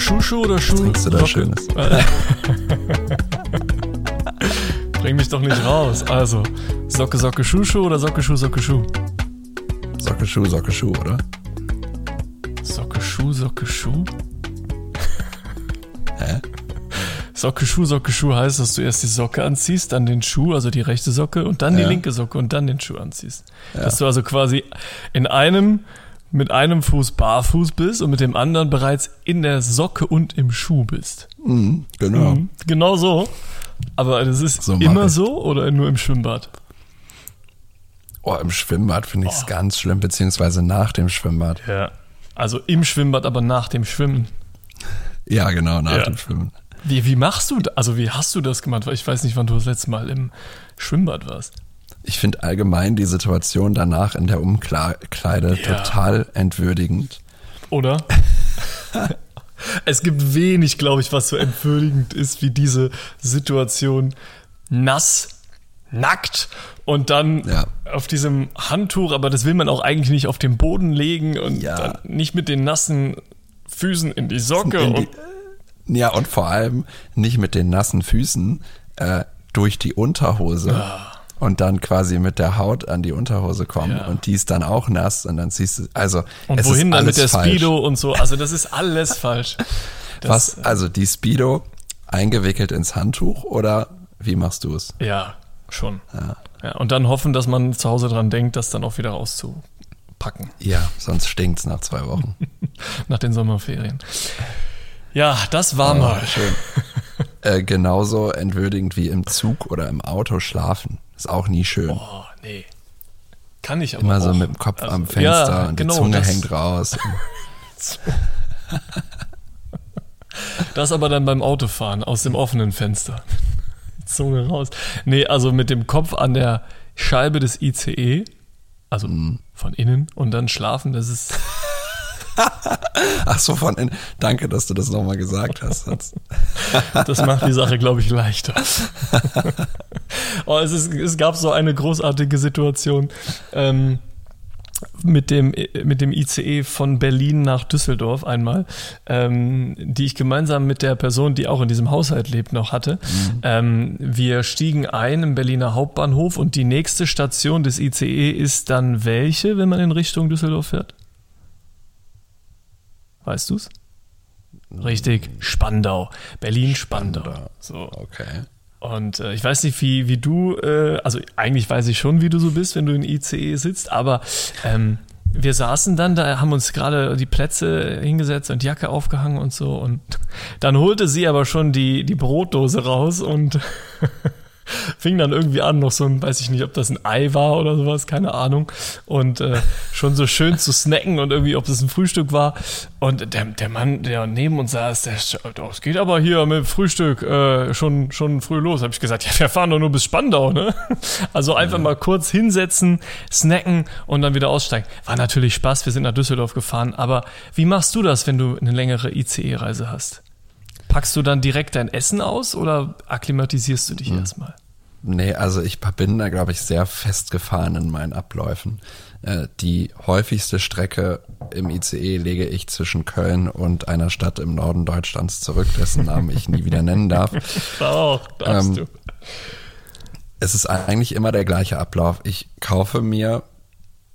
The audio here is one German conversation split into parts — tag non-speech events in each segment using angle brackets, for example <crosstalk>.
Schuh, Schuh oder Schuh? trinkst du da? Schönes? <laughs> Bring mich doch nicht raus. Also, Socke, Socke, Schuh, Schuh oder Socke, Schuh, Socke, Schuh? Socke, Schuh, Socke, Schuh, oder? Socke, Schuh, Socke, Schuh? <laughs> Hä? Socke, Schuh, Socke, Schuh heißt, dass du erst die Socke anziehst, dann den Schuh, also die rechte Socke und dann die Ja. linke Socke und dann den Schuh anziehst. Dass du also quasi in einem, mit einem Fuß barfuß bist und mit dem anderen bereits in der Socke und im Schuh bist. Mhm, genau. Mhm. Genau so. Aber das ist So immer ich. so oder nur im Schwimmbad? Oh, im Schwimmbad finde Oh. ich es ganz schlimm, beziehungsweise nach dem Schwimmbad. Ja. Also im Schwimmbad, aber nach dem Schwimmen. Ja, genau, nach Ja. dem Schwimmen. Wie, wie machst du, also wie hast du das gemacht? Weil ich weiß nicht, wann du das letzte Mal im Schwimmbad warst. Ich finde allgemein die Situation danach in der Umkleide Ja. total entwürdigend. Oder? <laughs> es gibt wenig, glaube ich, was so entwürdigend ist wie diese Situation nass, nackt und dann Ja. auf diesem Handtuch, aber das will man auch eigentlich nicht auf den Boden legen und Ja. dann nicht mit den nassen Füßen in die Socke. In die, und, ja, und vor allem nicht mit den nassen Füßen äh, durch die Unterhose und dann quasi mit der Haut an die Unterhose kommen Ja. und die ist dann auch nass und dann ziehst du, also und es wohin dann mit der falsch. Speedo und so. Also das ist alles falsch. <laughs> Das, Was, also die Speedo eingewickelt ins Handtuch oder wie machst du es? Ja, schon. Ja. und dann hoffen, dass man zu Hause dran denkt, das dann auch wieder rauszupacken Ja, sonst stinkt's nach zwei Wochen. <laughs> nach den Sommerferien. Ja, das war mal. schön. <laughs> äh, genauso entwürdigend wie im Zug oder im Auto schlafen. Ist auch nie schön. Oh, nee. Kann ich aber Immer so auch. mit dem Kopf Also, am Fenster ja, und genau, die Zunge hängt raus. <laughs> Das aber dann beim Autofahren aus dem offenen Fenster. Die Zunge raus. Nee, also mit dem Kopf an der Scheibe des ICE, also Mhm. von innen und dann schlafen, das ist Ach so, von innen. Danke, dass du das nochmal gesagt hast. <laughs> Das- macht die Sache, glaube ich, leichter. <laughs> oh, es, ist, es gab so eine großartige Situation ähm, mit, dem, mit dem ICE von Berlin nach Düsseldorf einmal, ähm, die ich gemeinsam mit der Person, die auch in diesem Haushalt lebt, noch hatte. Ähm, wir stiegen ein im Berliner Hauptbahnhof und die nächste Station des ICE ist dann welche, wenn man in Richtung Düsseldorf fährt? Weißt du's? Richtig, Spandau. Berlin-Spandau. Spandau. So. Okay. Und äh, ich weiß nicht, wie, wie du, äh, also eigentlich weiß ich schon, wie du so bist, wenn du in ICE sitzt, aber ähm, wir saßen dann, da haben uns gerade die Plätze hingesetzt und Jacke aufgehangen und so. Und dann holte sie aber schon die, die Brotdose raus und <laughs> fing dann irgendwie an, noch so ein, weiß ich nicht, ob das ein Ei war oder sowas, keine Ahnung. Und äh, schon so schön zu snacken und irgendwie, ob das ein Frühstück war. Und der, der Mann, der neben uns saß, der, oh, es geht aber hier mit Frühstück äh, schon, schon früh los. Habe ich gesagt, ja, wir fahren doch nur bis Spandau, ne? <laughs> Also einfach mal kurz hinsetzen, snacken und dann wieder aussteigen. War natürlich Spaß, wir sind nach Düsseldorf gefahren, aber wie machst du das, wenn du eine längere ICE-Reise hast? Packst du dann direkt dein Essen aus oder akklimatisierst du dich erstmal? Nee, also ich bin da, glaube ich, sehr festgefahren in meinen Abläufen. Äh, die häufigste Strecke im ICE lege ich zwischen Köln und einer Stadt im Norden Deutschlands zurück, dessen Namen ich nie wieder nennen darf. <laughs> Auch, darfst Ähm, du. Es ist eigentlich immer der gleiche Ablauf. Ich kaufe mir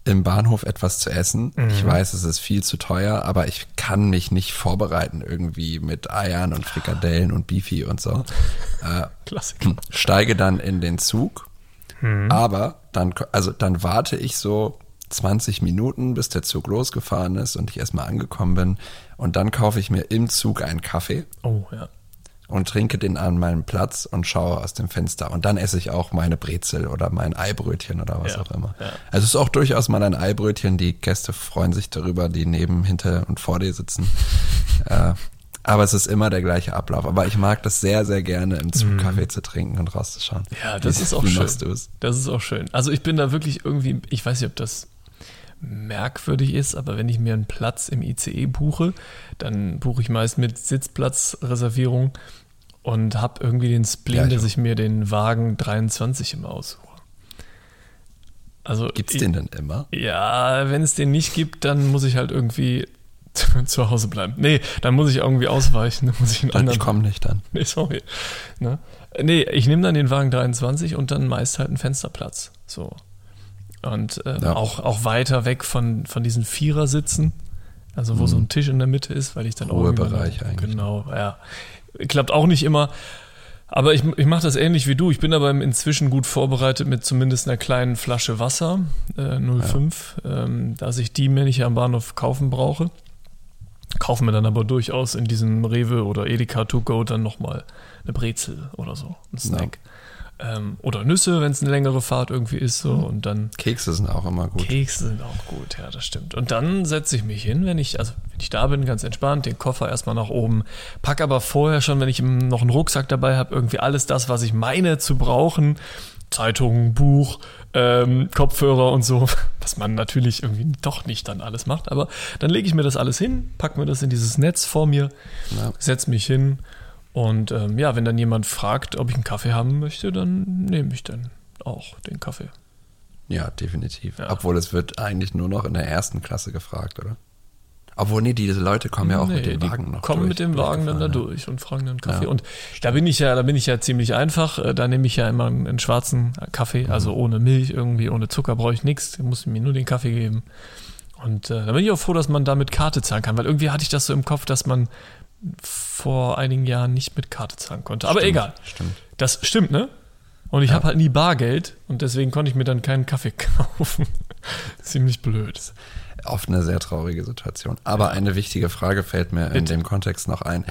im Bahnhof etwas zu essen. Ich weiß, es ist viel zu teuer, aber ich kann mich nicht vorbereiten irgendwie mit Eiern und Frikadellen und Beefy und so. <laughs> Äh, Klassiker. steige dann in den Zug, aber dann, also dann warte ich so 20 Minuten, bis der Zug losgefahren ist und ich erstmal angekommen bin. Und dann kaufe ich mir im Zug einen Kaffee Oh, ja. Und trinke den an meinem Platz und schaue aus dem Fenster. Und dann esse ich auch meine Brezel oder mein Eibrötchen oder was Ja, auch immer. ja. Also es ist auch durchaus mal ein Eibrötchen. Die Gäste freuen sich darüber, die neben, hinter und vor dir sitzen. <laughs> äh, aber es ist immer der gleiche Ablauf. Aber ich mag das sehr, sehr gerne, im Zug Kaffee zu trinken und rauszuschauen. Mhm. Ja, das Wie- ist auch schön. Das ist auch schön. Also ich bin da wirklich irgendwie, ich weiß nicht, ob das merkwürdig ist, aber wenn ich mir einen Platz im ICE buche, dann buche ich meist mit Sitzplatzreservierung und habe irgendwie den Spleen, Ja, ich dass ich mir den Wagen 23 immer aussuche. Also Gibt's ich- den denn immer? Ja, wenn es den nicht gibt, dann muss ich halt irgendwie <laughs> zu Hause bleiben. Nee, dann muss ich irgendwie ausweichen. <laughs> Dann muss ich einen Dann, anderen. ich komme nicht dann. Nee, sorry. Ne? Nee, ich nehme dann den Wagen 23 und dann meist halt einen Fensterplatz. So. Und äh, Ja. auch, auch weiter weg von, von diesen Vierersitzen. Also wo so ein Tisch in der Mitte ist, weil ich dann auch Ruhebereich eigentlich. Genau, ja. Klappt auch nicht immer. Aber ich, ich mache das ähnlich wie du. Ich bin aber inzwischen gut vorbereitet mit zumindest einer kleinen Flasche Wasser, äh, 05, ähm, dass ich die mir nicht am Bahnhof kaufen brauche. Kaufen wir dann aber durchaus in diesem Rewe oder Edeka To Go dann nochmal eine Brezel oder so, ein Snack. Ähm, oder Nüsse, wenn es eine längere Fahrt irgendwie ist. So. Und dann Kekse sind auch immer gut. Kekse sind auch gut, ja, das stimmt. Und dann setze ich mich hin, wenn ich, also wenn ich da bin, ganz entspannt, den Koffer erstmal nach oben, pack aber vorher schon, wenn ich noch einen Rucksack dabei habe, irgendwie alles das, was ich meine zu brauchen. Zeitung, Buch, ähm, Kopfhörer und so, <laughs> was man natürlich irgendwie doch nicht dann alles macht. Aber dann lege ich mir das alles hin, pack mir das in dieses Netz vor mir, Ja. setz mich hin und ähm, ja, wenn dann jemand fragt, ob ich einen Kaffee haben möchte, dann nehme ich dann auch den Kaffee. Ja, definitiv. Ja. Obwohl es wird eigentlich nur noch in der ersten Klasse gefragt, oder? Obwohl, nee, diese Leute kommen ja auch mit Nee, dem die Wagen noch kommen durch, mit dem Wagen dann da durch und fragen dann Kaffee. Ja. Und da bin ich ja, da bin ich ja ziemlich einfach. Äh, Da nehme ich ja immer einen, einen schwarzen Kaffee, also Mhm. ohne Milch irgendwie, ohne Zucker brauche ich nichts. Ich muss mir nur den Kaffee geben. Und äh, da bin ich auch froh, dass man da mit Karte zahlen kann, weil irgendwie hatte ich das so im Kopf, dass man vor einigen Jahren nicht mit Karte zahlen konnte. Aber Stimmt, egal. Stimmt. Das stimmt, ne? Und ich Ja. habe halt nie Bargeld und deswegen konnte ich mir dann keinen Kaffee <laughs> kaufen. Ziemlich blöd. Oft eine sehr traurige Situation. Aber eine wichtige Frage fällt mir in Bitte. dem Kontext noch ein.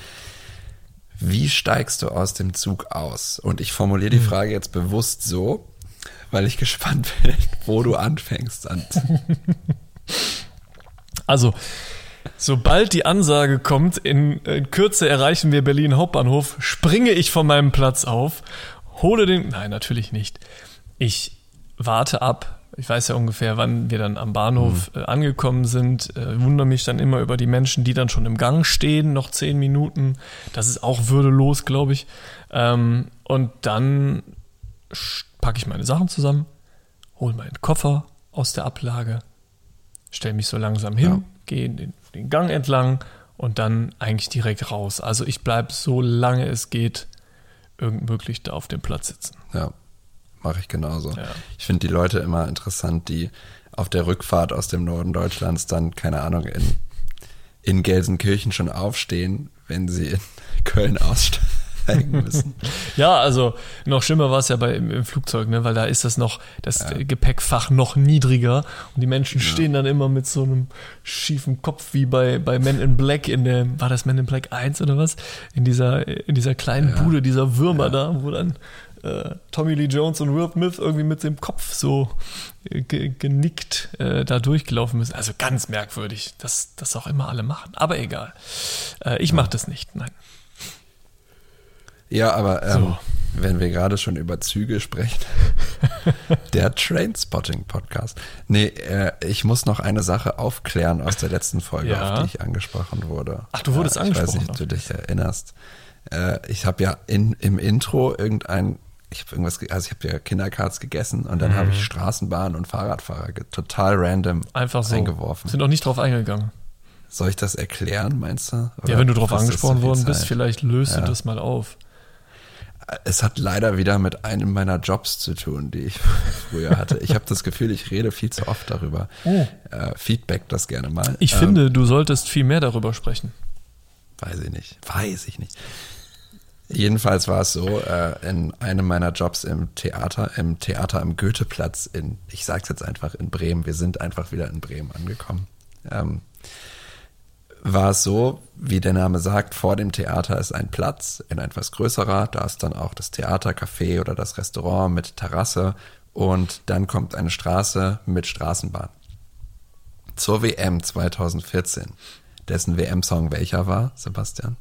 Wie steigst du aus dem Zug aus? Und ich formuliere die Frage jetzt bewusst so, weil ich <laughs> gespannt bin, wo du anfängst. An Also, sobald die Ansage kommt, in, in Kürze erreichen wir Berlin Hauptbahnhof, springe ich von meinem Platz auf, hole den. Nein, natürlich nicht. Ich warte ab. Ich weiß ja ungefähr, wann wir dann am Bahnhof äh, angekommen sind. Äh, wundere mich dann immer über die Menschen, die dann schon im Gang stehen, noch zehn Minuten. Das ist auch würdelos, glaube ich. Ähm, und dann packe ich meine Sachen zusammen, hole meinen Koffer aus der Ablage, stelle mich so langsam hin, Ja. Gehe den, den Gang entlang und dann eigentlich direkt raus. Also ich bleibe so lange es geht irgend möglich da auf dem Platz sitzen. ja, mache ich genauso. Ja. Ich finde die Leute immer interessant, die auf der Rückfahrt aus dem Norden Deutschlands dann, keine Ahnung, in, in Gelsenkirchen schon aufstehen, wenn sie in <laughs> Köln aussteigen müssen. <laughs> Ja, also noch schlimmer war es ja bei, im, im Flugzeug, ne? weil da ist das noch, das Gepäckfach noch niedriger und die Menschen stehen dann immer mit so einem schiefen Kopf wie bei, bei Men in Black in der, war das Men in Black 1 oder was? In dieser, in dieser kleinen Ja. Bude, dieser Würmer da, wo dann äh, Tommy Lee Jones und Will Smith irgendwie mit dem Kopf so äh, ge genickt äh, da durchgelaufen müssen. Also ganz merkwürdig, dass das auch immer alle machen. Aber egal. Äh, ich mache das nicht, nein. Ja, aber ähm, So. wenn wir gerade schon über Züge sprechen, <laughs> der Trainspotting-Podcast. Nee, äh, ich muss noch eine Sache aufklären aus der letzten Folge, Ja. auf die ich angesprochen wurde. Ach, du wurdest äh, Ich weiß angesprochen nicht, ob du auf dich erinnerst. Äh, ich habe ja in, im Intro irgendein, ich habe irgendwas, ge- also ich habe ja Kindercards gegessen und dann habe Mhm. ich Straßenbahn und Fahrradfahrer total random Einfach so. eingeworfen. Sind auch nicht drauf eingegangen. Soll ich das erklären, meinst du? Ja, Oder wenn du drauf angesprochen worden bist, vielleicht löst Ja. du das mal auf. Es hat leider wieder mit einem meiner Jobs zu tun, die ich <laughs> früher hatte. Ich habe das Gefühl, ich rede viel zu oft darüber. Oh. Äh, Feedback das gerne mal. Ich Ähm, finde, du solltest viel mehr darüber sprechen. Weiß ich nicht. Weiß ich nicht. Jedenfalls war es so, äh, in einem meiner Jobs im Theater, im Theater am Goetheplatz in, ich sag's jetzt einfach in Bremen, wir sind einfach wieder in Bremen angekommen. Ähm, war es so, wie der Name sagt, vor dem Theater ist ein Platz, ein etwas größerer, da ist dann auch das Theatercafé oder das Restaurant mit Terrasse und dann kommt eine Straße mit Straßenbahn. Zur WM 2014, dessen WM-Song welcher war, Sebastian?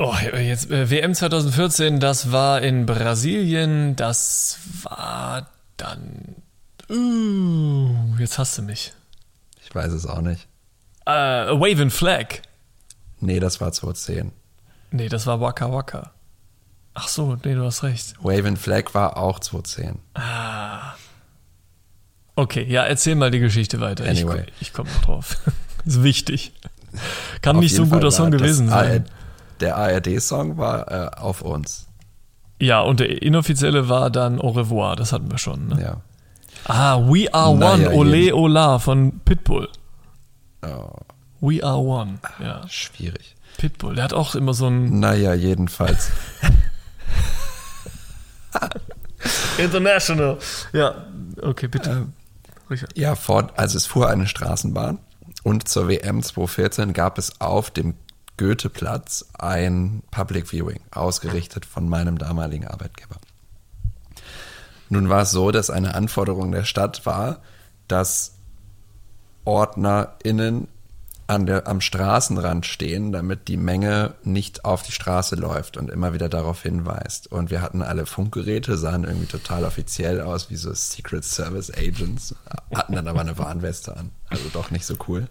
Oh, jetzt äh, WM 2014, das war in Brasilien, das war dann. Uh, jetzt hast du mich. Ich weiß es auch nicht. Äh, Waving Flag. Nee, das war 2010. Nee, das war Waka Waka. Ach so, nee, du hast recht. Wave Flag war auch 2010. Ah. Okay, ja, erzähl mal die Geschichte weiter. Anyway. Ich, ich komme noch drauf. <laughs> ist wichtig. Kann nicht so ein guter Song gewesen sein. der ARD-Song war äh, auf uns. Ja, und der inoffizielle war dann Au revoir, das hatten wir schon. Ne? Ja. Ah, We Are naja, One, Ole Ola von Pitbull. Oh. We Are One, ja. Schwierig. Pitbull, der hat auch immer so ein. Naja, jedenfalls. <laughs> International. Ja, okay, bitte. Äh, ja, vor, also es fuhr eine Straßenbahn und zur WM 2014 gab es auf dem Goetheplatz ein Public Viewing, ausgerichtet von meinem damaligen Arbeitgeber. Nun war es so, dass eine Anforderung der Stadt war, dass OrdnerInnen an der, am Straßenrand stehen, damit die Menge nicht auf die Straße läuft und immer wieder darauf hinweist. Und wir hatten alle Funkgeräte, sahen irgendwie total offiziell aus, wie so Secret Service Agents, hatten dann aber eine Warnweste an. Also doch nicht so cool.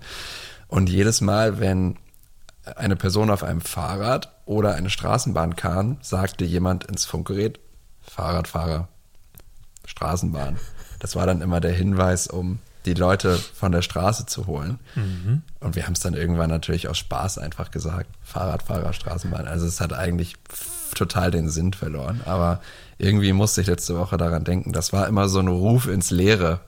Und jedes Mal, wenn eine Person auf einem Fahrrad oder eine Straßenbahn kam, sagte jemand ins Funkgerät, Fahrradfahrer, Straßenbahn. Das war dann immer der Hinweis, um die Leute von der Straße zu holen. Mhm. Und wir haben es dann irgendwann natürlich aus Spaß einfach gesagt, Fahrradfahrer, Straßenbahn. Also es hat eigentlich total den Sinn verloren. Aber irgendwie musste ich letzte Woche daran denken, das war immer so ein Ruf ins Leere.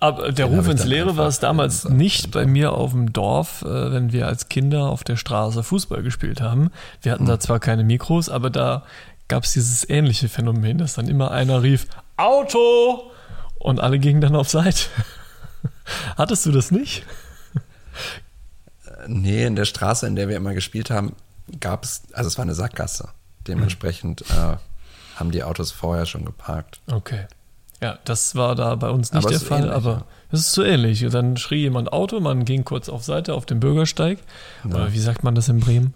Aber der Ruf ins Leere war es damals nicht bei mir auf dem Dorf, äh, wenn wir als Kinder auf der Straße Fußball gespielt haben. Wir hatten mhm. da zwar keine Mikros, aber da gab es dieses ähnliche Phänomen, dass dann immer einer rief, Auto! Und alle gingen dann auf Seite. <laughs> Hattest du das nicht? Nee, in der Straße, in der wir immer gespielt haben, gab es, also es war eine Sackgasse. Dementsprechend äh, haben die Autos vorher schon geparkt. Okay. Ja, das war da bei uns nicht aber der Fall, ähnlich, aber es ist so ähnlich. Und dann schrie jemand Auto, man ging kurz auf Seite auf den Bürgersteig. Ja. Oder wie sagt man das in Bremen?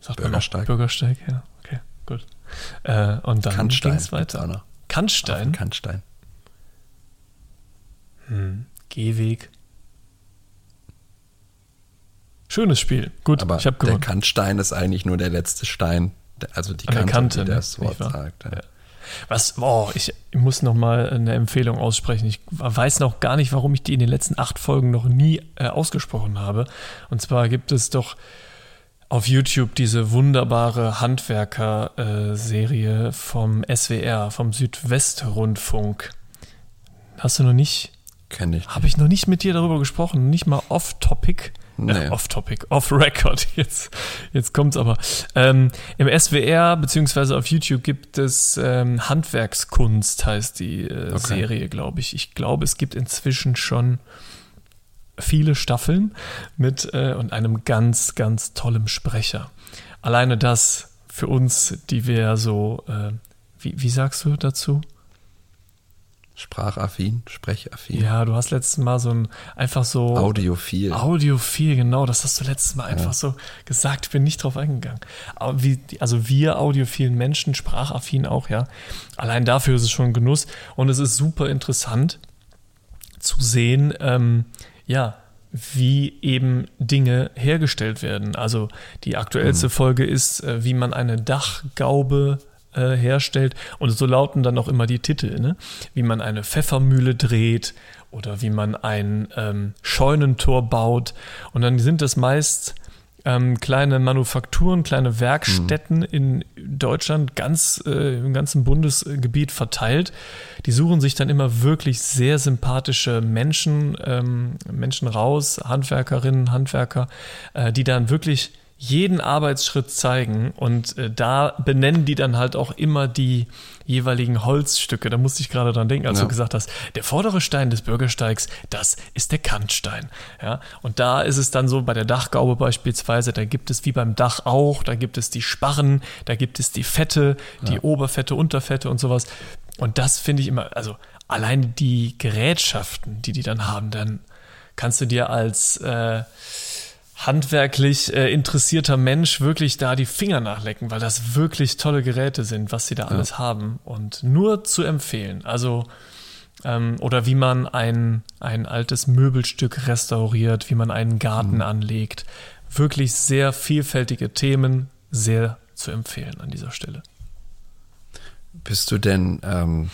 Sagt Bürgersteig. Bürgersteig, ja. Okay, gut. Äh, und dann ging es weiter. Kannstein? Kannstein. Hm. Gehweg. Schönes Spiel. Gut, Aber ich habe gewonnen. Der Kantstein ist eigentlich nur der letzte Stein, also die Kante, Kante, die das Wort sagt. Ja. Was, oh, ich muss noch mal eine Empfehlung aussprechen. Ich weiß noch gar nicht, warum ich die in den letzten acht Folgen noch nie äh, ausgesprochen habe. Und zwar gibt es doch auf YouTube diese wunderbare Handwerker-Serie vom SWR, vom Südwestrundfunk. Hast du noch nicht? Kenn ich. Habe ich noch nicht mit dir darüber gesprochen, nicht mal off-topic. Nee. Äh, off-topic, off-record. <laughs> Jetzt, jetzt kommt's aber. Ähm, Im SWR beziehungsweise auf YouTube gibt es ähm, Handwerkskunst, heißt die äh, okay. Serie, glaube ich. Ich glaube, es gibt inzwischen schon viele Staffeln mit äh, und einem ganz, ganz tollen Sprecher. Alleine das für uns, die wir so, äh, wie, wie sagst du dazu? Sprachaffin, sprechaffin. Ja, du hast letztes Mal so ein einfach so. Audiophil. Audiophil, genau, das hast du letztes Mal einfach ja. so gesagt. Ich bin nicht drauf eingegangen. Aber wie, also wir audiophilen Menschen, sprachaffin auch, ja. Allein dafür ist es schon ein Genuss. Und es ist super interessant zu sehen, ähm, ja, wie eben Dinge hergestellt werden. Also die aktuellste mhm. Folge ist, äh, wie man eine Dachgaube äh, herstellt. Und so lauten dann auch immer die Titel, ne? wie man eine Pfeffermühle dreht oder wie man ein ähm, Scheunentor baut. Und dann sind das meist ähm, kleine Manufakturen, kleine Werkstätten mhm. in Deutschland, ganz äh, im ganzen Bundesgebiet verteilt. Die suchen sich dann immer wirklich sehr sympathische Menschen, ähm, Menschen raus, Handwerkerinnen, Handwerker, äh, die dann wirklich jeden Arbeitsschritt zeigen und äh, da benennen die dann halt auch immer die jeweiligen Holzstücke. Da musste ich gerade dran denken, als ja. du gesagt hast, der vordere Stein des Bürgersteigs, das ist der Kantstein. Ja, und da ist es dann so bei der Dachgaube beispielsweise, da gibt es wie beim Dach auch, da gibt es die Sparren, da gibt es die Fette, die ja. Oberfette, Unterfette und sowas. Und das finde ich immer, also alleine die Gerätschaften, die die dann haben, dann kannst du dir als äh, handwerklich äh, interessierter Mensch wirklich da die Finger nachlecken, weil das wirklich tolle Geräte sind, was sie da alles ja. haben. Und nur zu empfehlen. Also, ähm, oder wie man ein, ein altes Möbelstück restauriert, wie man einen Garten mhm. anlegt. Wirklich sehr vielfältige Themen, sehr zu empfehlen an dieser Stelle. Bist du denn, ähm,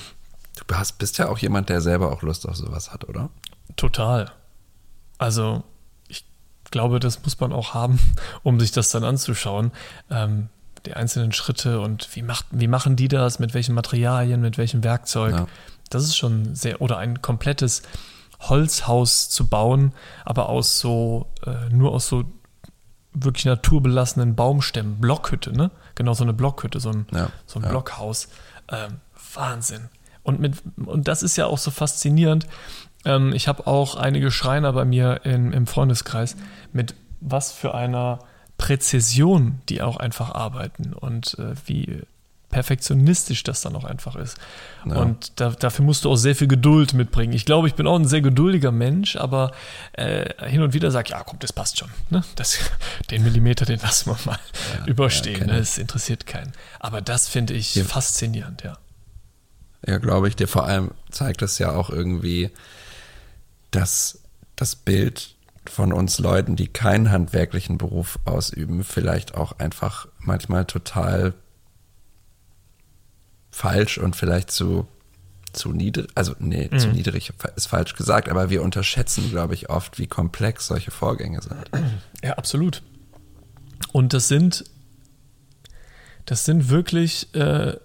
du hast, bist ja auch jemand, der selber auch Lust auf sowas hat, oder? Total. Also glaube, das muss man auch haben, <laughs> um sich das dann anzuschauen. Ähm, die einzelnen Schritte und wie, macht, wie machen die das, mit welchen Materialien, mit welchem Werkzeug. Ja. Das ist schon sehr, oder ein komplettes Holzhaus zu bauen, aber aus so, äh, nur aus so wirklich naturbelassenen Baumstämmen, Blockhütte, ne? Genau, so eine Blockhütte, so ein, ja, so ein ja. Blockhaus. Ähm, Wahnsinn. Und, mit, und das ist ja auch so faszinierend. Ähm, ich habe auch einige Schreiner bei mir in, im Freundeskreis, mit was für einer Präzision die auch einfach arbeiten und äh, wie perfektionistisch das dann auch einfach ist. Ja. Und da, dafür musst du auch sehr viel Geduld mitbringen. Ich glaube, ich bin auch ein sehr geduldiger Mensch, aber äh, hin und wieder sag ja, komm, das passt schon. Ne? Das, <laughs> den Millimeter, den lassen wir mal ja, überstehen. Ja, ne? Das interessiert keinen. Aber das finde ich faszinierend, ja. Ja, glaube ich. Dir vor allem zeigt es ja auch irgendwie, dass das Bild von uns Leuten, die keinen handwerklichen Beruf ausüben, vielleicht auch einfach manchmal total falsch und vielleicht zu, zu niedrig, also nee, mhm. zu niedrig ist falsch gesagt, aber wir unterschätzen, glaube ich, oft, wie komplex solche Vorgänge sind. Ja, absolut. Und das sind, das sind wirklich äh,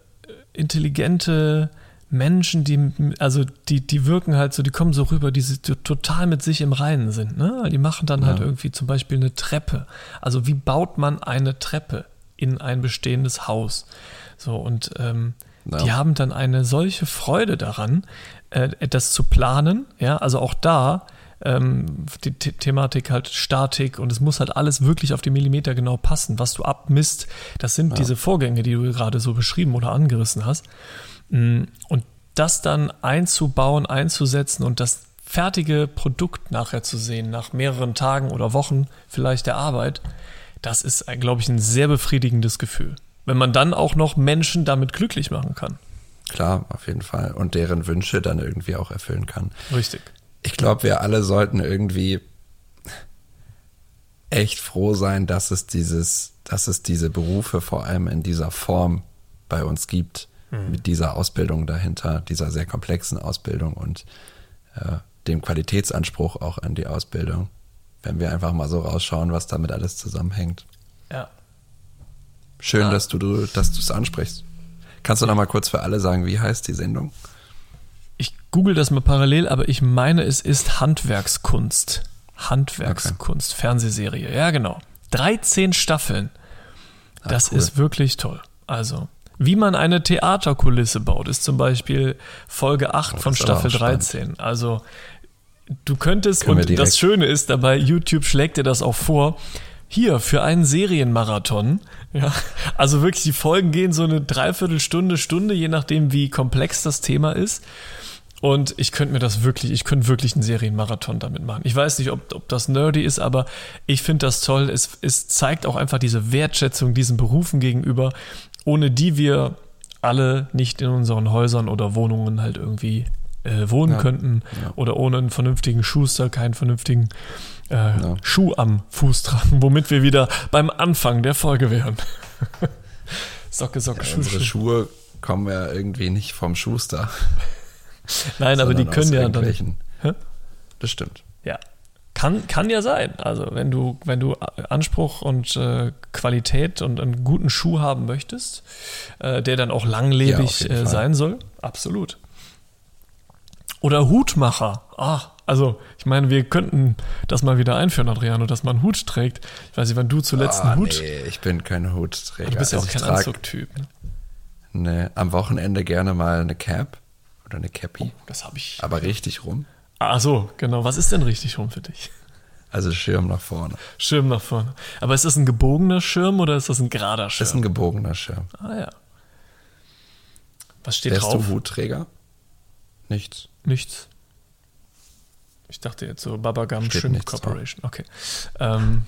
intelligente Menschen, die, also die, die wirken halt so, die kommen so rüber, die, die total mit sich im Reinen sind. Ne? Die machen dann halt ja. halt irgendwie zum Beispiel eine Treppe. Also wie baut man eine Treppe in ein bestehendes Haus? So, und ähm, ja. Die haben dann eine solche Freude daran, äh, das zu planen. Ja, also auch da ähm, die The Thematik halt Statik und es muss halt alles wirklich auf die Millimeter genau passen, was du abmisst. Das sind ja. diese Vorgänge, die du gerade so beschrieben oder angerissen hast. Mm, und das dann einzubauen, einzusetzen und das fertige Produkt nachher zu sehen, nach mehreren Tagen oder Wochen vielleicht der Arbeit, das ist, glaube ich, ein sehr befriedigendes Gefühl wenn man dann auch noch Menschen damit glücklich machen kann. Klar, auf jeden Fall. Und deren Wünsche dann irgendwie auch erfüllen kann. Richtig. Ich glaube, wir alle sollten irgendwie echt froh sein, dass es dieses, dass es diese Berufe vor allem in dieser Form bei uns gibt, mhm. mit dieser Ausbildung dahinter, dieser sehr komplexen Ausbildung und äh, dem Qualitätsanspruch auch an die Ausbildung. Wenn wir einfach mal so rausschauen, was damit alles zusammenhängt. Ja, Schön, ah. dass du, dass du es ansprichst. Kannst du noch mal kurz für alle sagen, wie heißt die Sendung? Ich google das mal parallel, aber ich meine, es ist Handwerkskunst. Handwerkskunst, okay. Fernsehserie. Ja, genau. 13 Staffeln. Ah, das cool. ist wirklich toll. Also, wie man eine Theaterkulisse baut, ist zum Beispiel Folge 8 oh, von Staffel 13. Also, du könntest, Können und das Schöne ist dabei, YouTube schlägt dir das auch vor, hier für einen Serienmarathon. Ja, also wirklich, die Folgen gehen so eine Dreiviertelstunde, Stunde, je nachdem, wie komplex das Thema ist. Und ich könnte mir das wirklich, ich könnte wirklich einen Serienmarathon damit machen. Ich weiß nicht, ob, ob das nerdy ist, aber ich finde das toll. Es, es zeigt auch einfach diese Wertschätzung diesen Berufen gegenüber, ohne die wir alle nicht in unseren Häusern oder Wohnungen halt irgendwie äh, wohnen ja, könnten ja. oder ohne einen vernünftigen Schuster, keinen vernünftigen äh, ja. Schuh am Fuß tragen, <laughs> womit wir wieder beim Anfang der Folge wären. <laughs> Socke, Socke, ja, Schuh. Unsere Schuhe kommen ja irgendwie nicht vom Schuster. Nein, aber die können ja dann. Hä? Das stimmt. Ja. Kann, kann ja sein. Also wenn du, wenn du Anspruch und äh, Qualität und einen guten Schuh haben möchtest, äh, der dann auch langlebig ja, äh, sein soll, absolut. Oder Hutmacher. Ah, also, ich meine, wir könnten das mal wieder einführen, Adriano, dass man einen Hut trägt. Ich weiß nicht, wann du zuletzt oh, einen Hut. Nee, ich bin kein Hutträger. Du bist ja also auch kein Anzugtyp. Ne? Nee, am Wochenende gerne mal eine Cap oder eine Cappy. Oh, das habe ich. Aber richtig rum. Ah, so, genau. Was ist denn richtig rum für dich? Also Schirm nach vorne. Schirm nach vorne. Aber ist das ein gebogener Schirm oder ist das ein gerader Schirm? Das ist ein gebogener Schirm. Ah ja. Was steht Wärst drauf? Bist du Hutträger? Nichts. Nichts. Ich dachte jetzt so Babagam Shrimp Corporation. Okay. Ähm,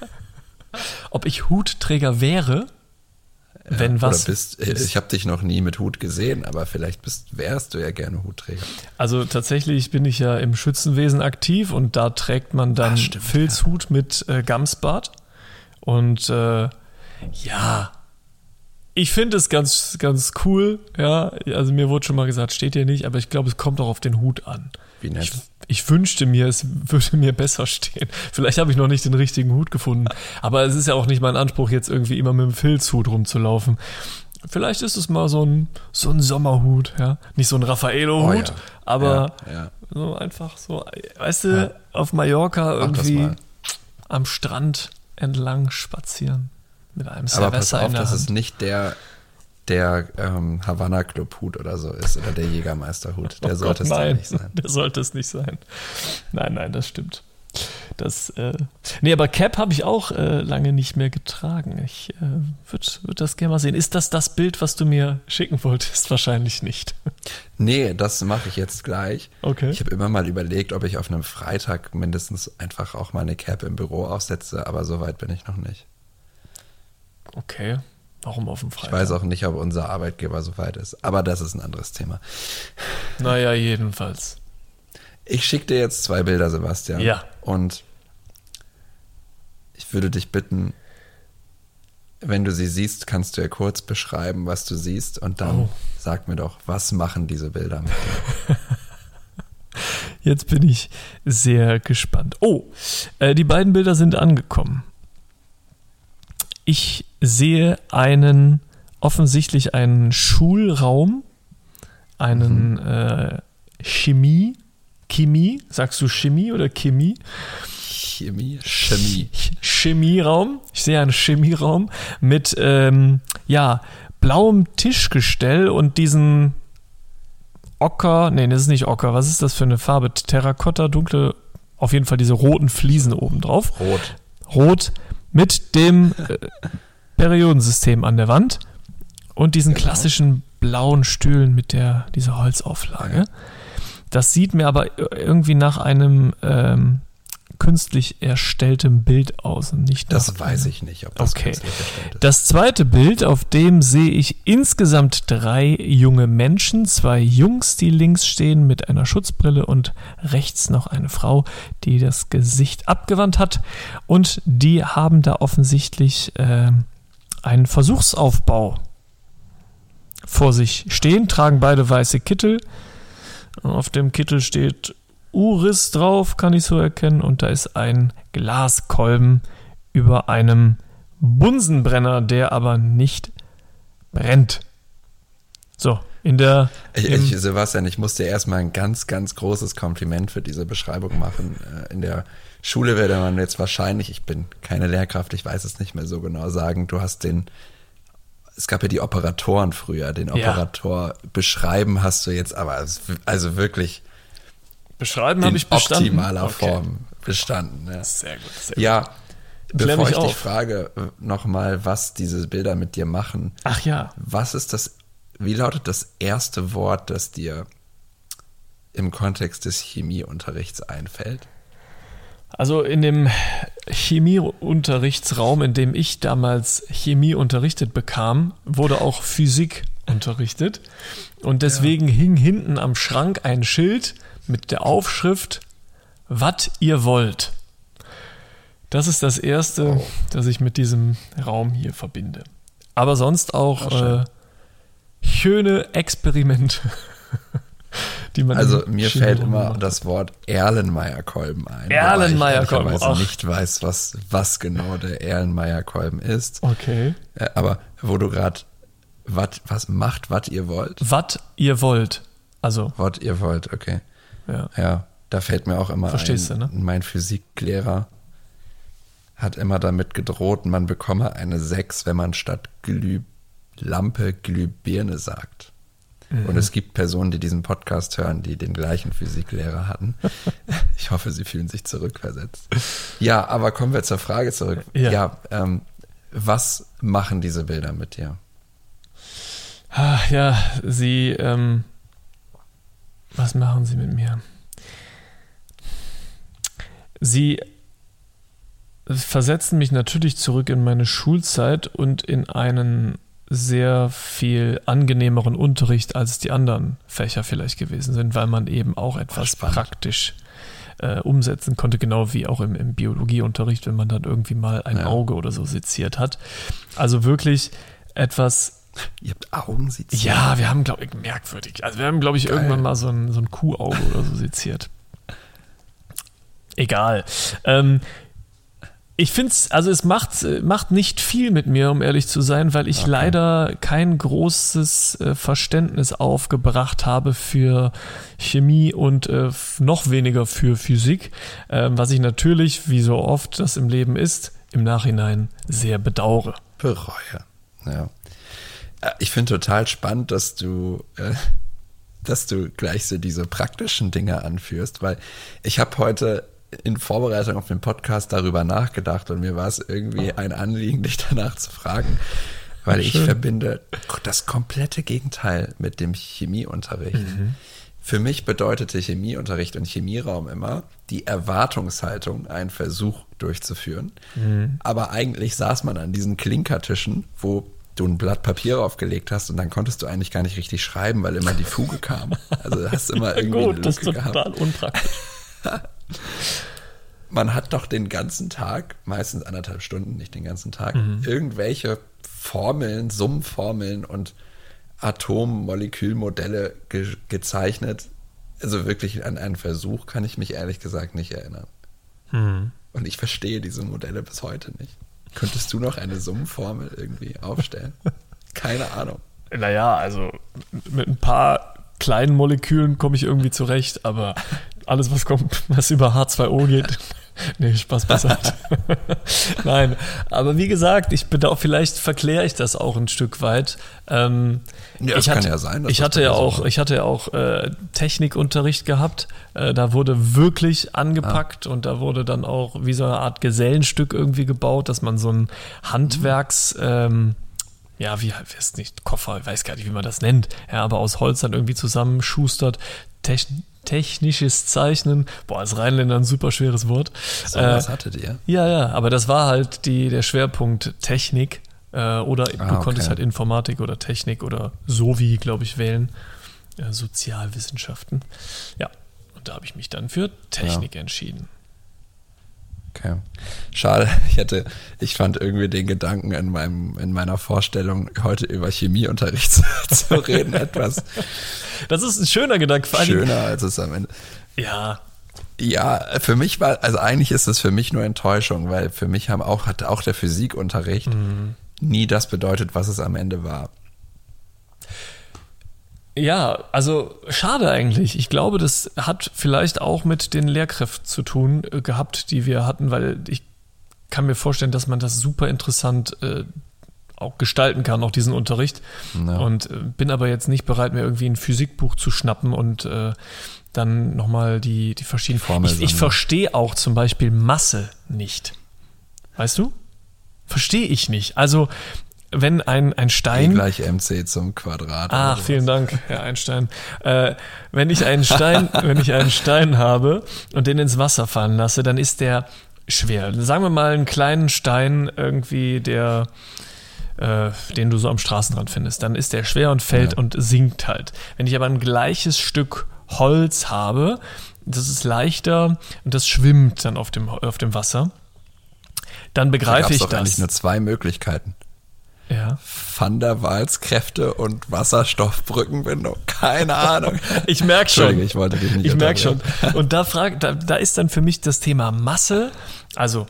<laughs> ob ich Hutträger wäre, ja, wenn was. Bist, äh, ich habe dich noch nie mit Hut gesehen, aber vielleicht bist, wärst du ja gerne Hutträger. Also tatsächlich bin ich ja im Schützenwesen aktiv und da trägt man dann Ach, stimmt, Filzhut ja. mit äh, Gamsbart. Und äh, ja, ich finde es ganz, ganz cool. Ja, also mir wurde schon mal gesagt, steht hier nicht, aber ich glaube, es kommt auch auf den Hut an. Wie nett. Ich ich wünschte mir, es würde mir besser stehen. Vielleicht habe ich noch nicht den richtigen Hut gefunden. Aber es ist ja auch nicht mein Anspruch, jetzt irgendwie immer mit dem Filzhut rumzulaufen. Vielleicht ist es mal so ein, so ein Sommerhut, ja. Nicht so ein Raffaello-Hut, Oh ja. aber Ja, ja. so einfach so, weißt du, auf Mallorca irgendwie am Strand entlang spazieren. Mit einem Aber pass auf, in der dass Hand. es nicht der, der ähm, Havanna Club Hut oder so ist oder der Jägermeister Hut. Der Oh sollte Gott, es nein, nicht sein. <laughs> Der sollte es nicht sein. Nein, nein, das stimmt. Das, äh, nee, aber Cap habe ich auch äh, lange nicht mehr getragen. Ich äh, würde würd das gerne mal sehen. Ist das das Bild, was du mir schicken wolltest? <laughs> Wahrscheinlich nicht. Nee, das mache ich jetzt gleich. Okay. Ich habe immer mal überlegt, ob ich auf einem Freitag mindestens einfach auch mal eine Cap im Büro aufsetze, aber so weit bin ich noch nicht. Okay. Warum auf dem Ich Freitag? weiß auch nicht, ob unser Arbeitgeber so weit ist, aber das ist ein anderes Thema. Naja, jedenfalls. Ich schicke dir jetzt zwei Bilder, Sebastian. Ja. Und ich würde dich bitten, wenn du sie siehst, kannst du ja kurz beschreiben, was du siehst und dann Oh. sag mir doch, was machen diese Bilder mit dir? <laughs> Jetzt bin ich sehr gespannt. Oh, äh, die beiden Bilder sind angekommen. Ich sehe einen, offensichtlich einen Schulraum, einen äh, Chemie, Chemie, sagst du Chemie oder Chemie? Chemie, Chemie. Chemieraum. Ich sehe einen Chemieraum mit ähm, ja, blauem Tischgestell und diesen Ocker, nee, das ist nicht Ocker, was ist das für eine Farbe? Terrakotta, dunkle, auf jeden Fall diese roten Fliesen oben drauf. Rot. Rot mit dem äh, <laughs> Periodensystem an der Wand und diesen Genau. klassischen blauen Stühlen mit der, dieser Holzauflage. Das sieht mir aber irgendwie nach einem ähm, künstlich erstelltem Bild aus und nicht nach Das weiß ich nicht, ob das Okay. künstlich erstellt ist. das zweite Bild, auf dem sehe ich insgesamt drei junge Menschen, zwei Jungs, die links stehen mit einer Schutzbrille und rechts noch eine Frau, die das Gesicht abgewandt hat und die haben da offensichtlich ähm, einen Versuchsaufbau vor sich stehen, tragen beide weiße Kittel. Auf dem Kittel steht Uris drauf, kann ich so erkennen, und da ist ein Glaskolben über einem Bunsenbrenner, der aber nicht brennt. So, in der. Ich, ich, Sebastian, ich muss dir erstmal ein ganz, ganz großes Kompliment für diese Beschreibung machen. Äh, In der Schule würde man jetzt wahrscheinlich, ich bin keine Lehrkraft, ich weiß es nicht mehr so genau sagen, du hast den, es gab ja die Operatoren früher, den Ja. Operator beschreiben hast du jetzt aber, also wirklich Beschreiben in habe ich bestanden. optimaler Okay. Form bestanden. Ja. Sehr gut. Sehr gut. Ja, Klär bevor ich dich auf. frage nochmal, was diese Bilder mit dir machen, Ach ja. was ist das, wie lautet das erste Wort, das dir im Kontext des Chemieunterrichts einfällt? Also in dem Chemieunterrichtsraum, in dem ich damals Chemie unterrichtet bekam, wurde auch Physik unterrichtet. Und deswegen hing hinten am Schrank ein Schild mit der Aufschrift, was ihr wollt. Das ist das Erste, Oh. das ich mit diesem Raum hier verbinde. Aber sonst auch Ach, schön. äh, schöne Experimente, <laughs> die man Also mir Chemieraum fällt immer macht. das Wort Erlenmeyer-Kolben ein. Erlenmeyer-Kolben, wobei ich ach. nicht weiß, was, was genau der Erlenmeyer-Kolben ist. Okay. Äh, Aber wo du gerade, was macht, was ihr wollt? Was ihr wollt. Also, Was ihr wollt, okay. ja. Ja, da fällt mir auch immer Verstehst ein, du, ne? mein Physiklehrer hat immer damit gedroht, man bekomme eine 6, wenn man statt Glühlampe Glühbirne sagt. Mhm. Und es gibt Personen, die diesen Podcast hören, die den gleichen Physiklehrer hatten. <laughs> Ich hoffe, sie fühlen sich zurückversetzt. Ja, aber kommen wir zur Frage zurück. Ja. Ja, ähm, was machen diese Bilder mit dir? Ah, Ja, sie, ähm, was machen sie mit mir? Sie versetzen mich natürlich zurück in meine Schulzeit und in einen sehr viel angenehmeren Unterricht, als die anderen Fächer vielleicht gewesen sind, weil man eben auch etwas praktisch äh, umsetzen konnte, genau wie auch im, im Biologieunterricht, wenn man dann irgendwie mal ein Ja. Auge oder so seziert hat. Also wirklich etwas Ihr habt Augen, sieht ja, wir haben, glaube ich, merkwürdig. Also wir haben, glaube ich, Geil. irgendwann mal so ein, so ein Kuhauge oder so seziert. egal. Ähm, ich finde es, also es macht, macht nicht viel mit mir, um ehrlich zu sein, weil ich okay. leider kein großes äh, Verständnis aufgebracht habe für Chemie und äh, noch weniger für Physik, äh, was ich natürlich, wie so oft das im Leben ist, im Nachhinein sehr bedauere. Bereue, ja. Äh, ich finde total spannend, dass du, äh, dass du gleich so diese praktischen Dinge anführst, weil ich habe heute in Vorbereitung auf den Podcast darüber nachgedacht und mir war es irgendwie ein Anliegen, dich danach zu fragen, weil ich verbinde das komplette Gegenteil mit dem Chemieunterricht. Mhm. Für mich bedeutete Chemieunterricht und Chemieraum immer die Erwartungshaltung, einen Versuch durchzuführen. Mhm. Aber eigentlich saß man an diesen Klinkertischen, wo du ein Blatt Papier aufgelegt hast und dann konntest du eigentlich gar nicht richtig schreiben, weil immer die Fuge kam. Also hast immer <laughs> ja, irgendwie gut, eine Lücke das ist total gehabt. unpraktisch. <laughs> man hat doch den ganzen Tag, meistens anderthalb Stunden, nicht den ganzen Tag, mhm. irgendwelche Formeln, Summenformeln und Atommolekülmodelle ge gezeichnet. Also wirklich an einen Versuch kann ich mich ehrlich gesagt nicht erinnern. Mhm. Und ich verstehe diese Modelle bis heute nicht. Könntest du noch eine Summenformel irgendwie aufstellen? <laughs> Keine Ahnung. Naja, also mit ein paar kleinen Molekülen komme ich irgendwie zurecht, aber alles, was kommt, was über H2O geht. <laughs> nee, Spaß beiseite. <laughs> Nein, aber wie gesagt, ich bin auch, vielleicht verkläre ich das auch ein Stück weit. Ähm, ja, ich hatte, ja sein. Ich hatte ja auch, ich hatte ja auch äh, Technikunterricht gehabt. Äh, da wurde wirklich angepackt ah. und da wurde dann auch wie so eine Art Gesellenstück irgendwie gebaut, dass man so ein Handwerks, ähm, ja, wie weiß nicht, Koffer, ich weiß gar nicht, wie man das nennt, ja, aber aus Holz dann irgendwie zusammenschustert, technisch technisches Zeichnen. Boah, als Rheinländer ein super schweres Wort. So, äh, was hattet ihr? Ja, ja, aber das war halt die, der Schwerpunkt Technik. Äh, oder ah, du konntest halt Informatik oder Technik oder so wie, glaube ich, wählen. Äh, Sozialwissenschaften. Ja, und da habe ich mich dann für Technik ja. entschieden. Okay. Schade, <laughs> ich hätte, ich fand irgendwie den Gedanken in meinem, in meiner Vorstellung, heute über Chemieunterricht zu, <laughs> zu reden, <laughs> etwas. Das ist ein schöner Gedanke. Schöner als es am Ende. Ja. Ja, für mich war, also eigentlich ist es für mich nur Enttäuschung, weil für mich haben auch, hat auch der Physikunterricht mhm. nie das bedeutet, was es am Ende war. Ja, also schade eigentlich. Ich glaube, das hat vielleicht auch mit den Lehrkräften zu tun äh, gehabt, die wir hatten, weil ich kann mir vorstellen, dass man das super interessant äh, auch gestalten kann, auch diesen Unterricht. Ja. Und äh, bin aber jetzt nicht bereit, mir irgendwie ein Physikbuch zu schnappen und äh, dann nochmal die, die verschiedenen Formeln. Ich, ich verstehe auch zum Beispiel Masse nicht. Weißt du? Verstehe ich nicht. Also wenn ein, ein Stein. E gleich MC zum Quadrat. Ach, vielen Dank, Herr Einstein. Äh, wenn ich einen Stein, <laughs> wenn ich einen Stein habe und den ins Wasser fallen lasse, dann ist der schwer. Sagen wir mal einen kleinen Stein irgendwie, der äh, den du so am Straßenrand findest, dann ist der schwer und fällt ja. und sinkt halt. Wenn ich aber ein gleiches Stück Holz habe, das ist leichter und das schwimmt dann auf dem, auf dem Wasser, dann begreife da ich das. eigentlich nur zwei Möglichkeiten. Ja. Van der Waals Kräfte und Wasserstoffbrückenbindung. Keine Ahnung. <laughs> ich merke schon. Ich wollte dich nicht Ich merke schon. Und da, frag, da, da ist dann für mich das Thema Masse. Also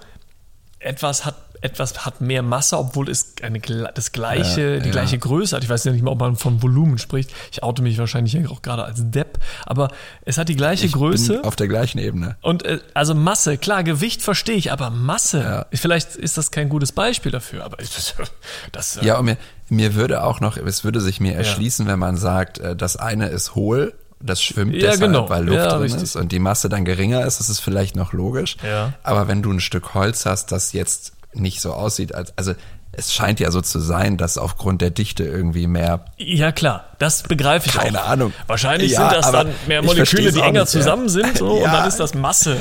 etwas hat etwas hat mehr Masse, obwohl es eine, das gleiche, ja, die ja. gleiche Größe hat. Ich weiß ja nicht mal, ob man von Volumen spricht. Ich oute mich wahrscheinlich auch gerade als Depp, aber es hat die gleiche ich Größe. auf der gleichen Ebene. Und äh, also Masse, klar, Gewicht verstehe ich, aber Masse, ja. vielleicht ist das kein gutes Beispiel dafür, aber das, <laughs> das äh Ja, und mir, mir würde auch noch, es würde sich mir erschließen, wenn man sagt, äh, das eine ist hohl das schwimmt ja, deshalb, genau. weil Luft ja, drin richtig. ist und die Masse dann geringer ist, das ist vielleicht noch logisch. Ja. Aber wenn du ein Stück Holz hast, das jetzt nicht so aussieht, als, also es scheint ja so zu sein, dass aufgrund der Dichte irgendwie mehr. Ja, klar, das begreife ich Keine auch. Ahnung. Wahrscheinlich ja, sind das dann mehr Moleküle, die enger nicht, zusammen ja. sind, so, ja. und dann ist das Masse.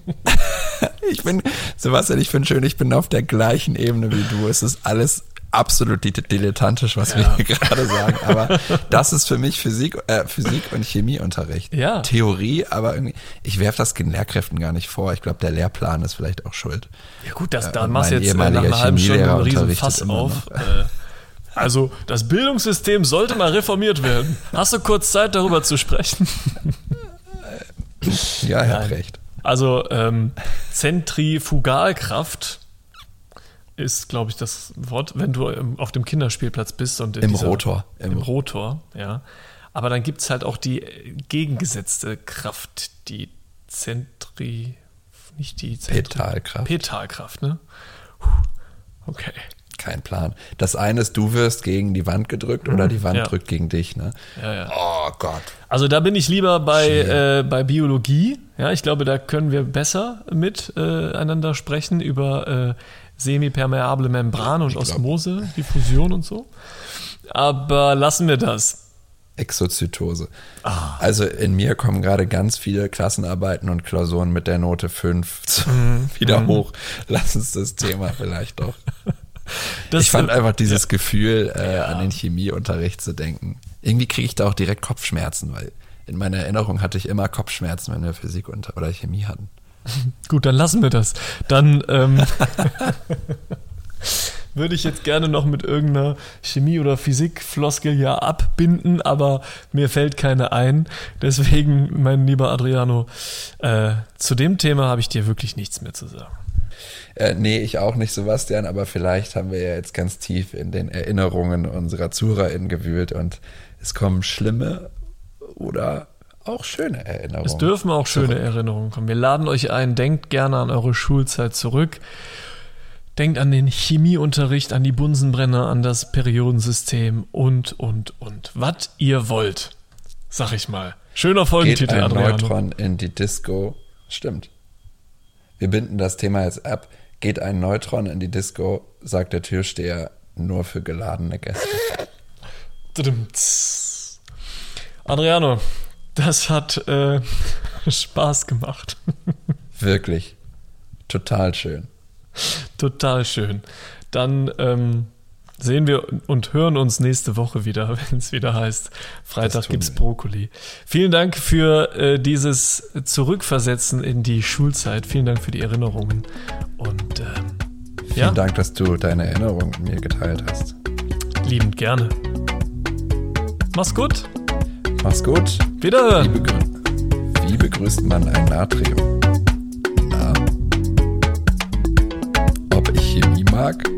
<laughs> ich bin, Sebastian, ich finde schön, ich bin auf der gleichen Ebene wie du. Es ist alles absolut dilettantisch, was ja. wir hier gerade sagen. Aber das ist für mich Physik, äh, Physik und Chemieunterricht. Ja. Theorie, aber irgendwie, ich werfe das den Lehrkräften gar nicht vor. Ich glaube, der Lehrplan ist vielleicht auch schuld. Ja gut, das, äh, da machst du jetzt nach einer halben Stunde einen riesen Fass auf. Äh, also, das Bildungssystem sollte mal reformiert werden. Hast du kurz Zeit, darüber zu sprechen? ja, er hat recht. Also ähm, Zentrifugalkraft ist, glaube ich, das Wort, wenn du auf dem Kinderspielplatz bist und Im dieser, Rotor. Im, Im Rotor, ja. Aber dann gibt es halt auch die gegengesetzte Kraft, die Zentri, nicht die Zentri Petalkraft. Petalkraft, ne? Okay. Kein Plan. Das eine ist, du wirst gegen die Wand gedrückt oder die Wand ja. drückt gegen dich, ne? Ja, ja. Oh Gott. Also da bin ich lieber bei, äh, bei Biologie. Ja, ich glaube, da können wir besser miteinander äh, sprechen über äh, semipermeable Membran und Osmose, Diffusion und so. Aber lassen wir das. Exozytose. Ah. Also in mir kommen gerade ganz viele Klassenarbeiten und Klausuren mit der Note 5 <laughs> mm. wieder mm. hoch. Lass uns das Thema vielleicht doch. <laughs> Das ich fand einfach dieses ja. Gefühl, äh, ja. an den Chemieunterricht zu denken. Irgendwie kriege ich da auch direkt Kopfschmerzen, weil in meiner Erinnerung hatte ich immer Kopfschmerzen, wenn wir Physik oder Chemie hatten. <laughs> Gut, dann lassen wir das. Dann ähm, <laughs> würde ich jetzt gerne noch mit irgendeiner Chemie- oder Physik-Floskel ja abbinden, aber mir fällt keine ein. Deswegen, mein lieber Adriano, äh, zu dem Thema habe ich dir wirklich nichts mehr zu sagen. Äh, nee, ich auch nicht, Sebastian, aber vielleicht haben wir ja jetzt ganz tief in den Erinnerungen unserer ZuhörerInnen gewühlt und es kommen schlimme oder auch schöne Erinnerungen. Es dürfen auch schöne zurück. Erinnerungen kommen. Wir laden euch ein, denkt gerne an eure Schulzeit zurück. Denkt an den Chemieunterricht, an die Bunsenbrenner, an das Periodensystem und, und, und. Was ihr wollt, sag ich mal. Schöner Folgentitel, Geht ein Adriano. Neutron in die Disco. Stimmt. Wir binden das Thema jetzt ab. Geht ein Neutron in die Disco, sagt der Türsteher, nur für geladene Gäste. Adriano, das hat äh, <laughs> Spaß gemacht. <laughs> Wirklich. Total schön. Total schön. Dann ähm, sehen wir und hören uns nächste Woche wieder, <laughs> wenn es wieder heißt, Freitag gibt's wir. Brokkoli. Vielen Dank für äh, dieses Zurückversetzen in die Schulzeit. Vielen Dank für die Erinnerungen. Und ähm, vielen ja? Dank, dass du deine Erinnerungen mit mir geteilt hast. Liebend gerne. Mach's gut. Mach's gut. Wiederhören. Wie, begrü wie begrüßt man ein Natrium? Na? Ob ich Chemie mag?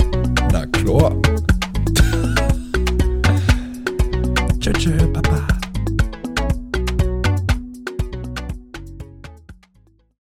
Na, Chlor. tschö, tschö, Papa.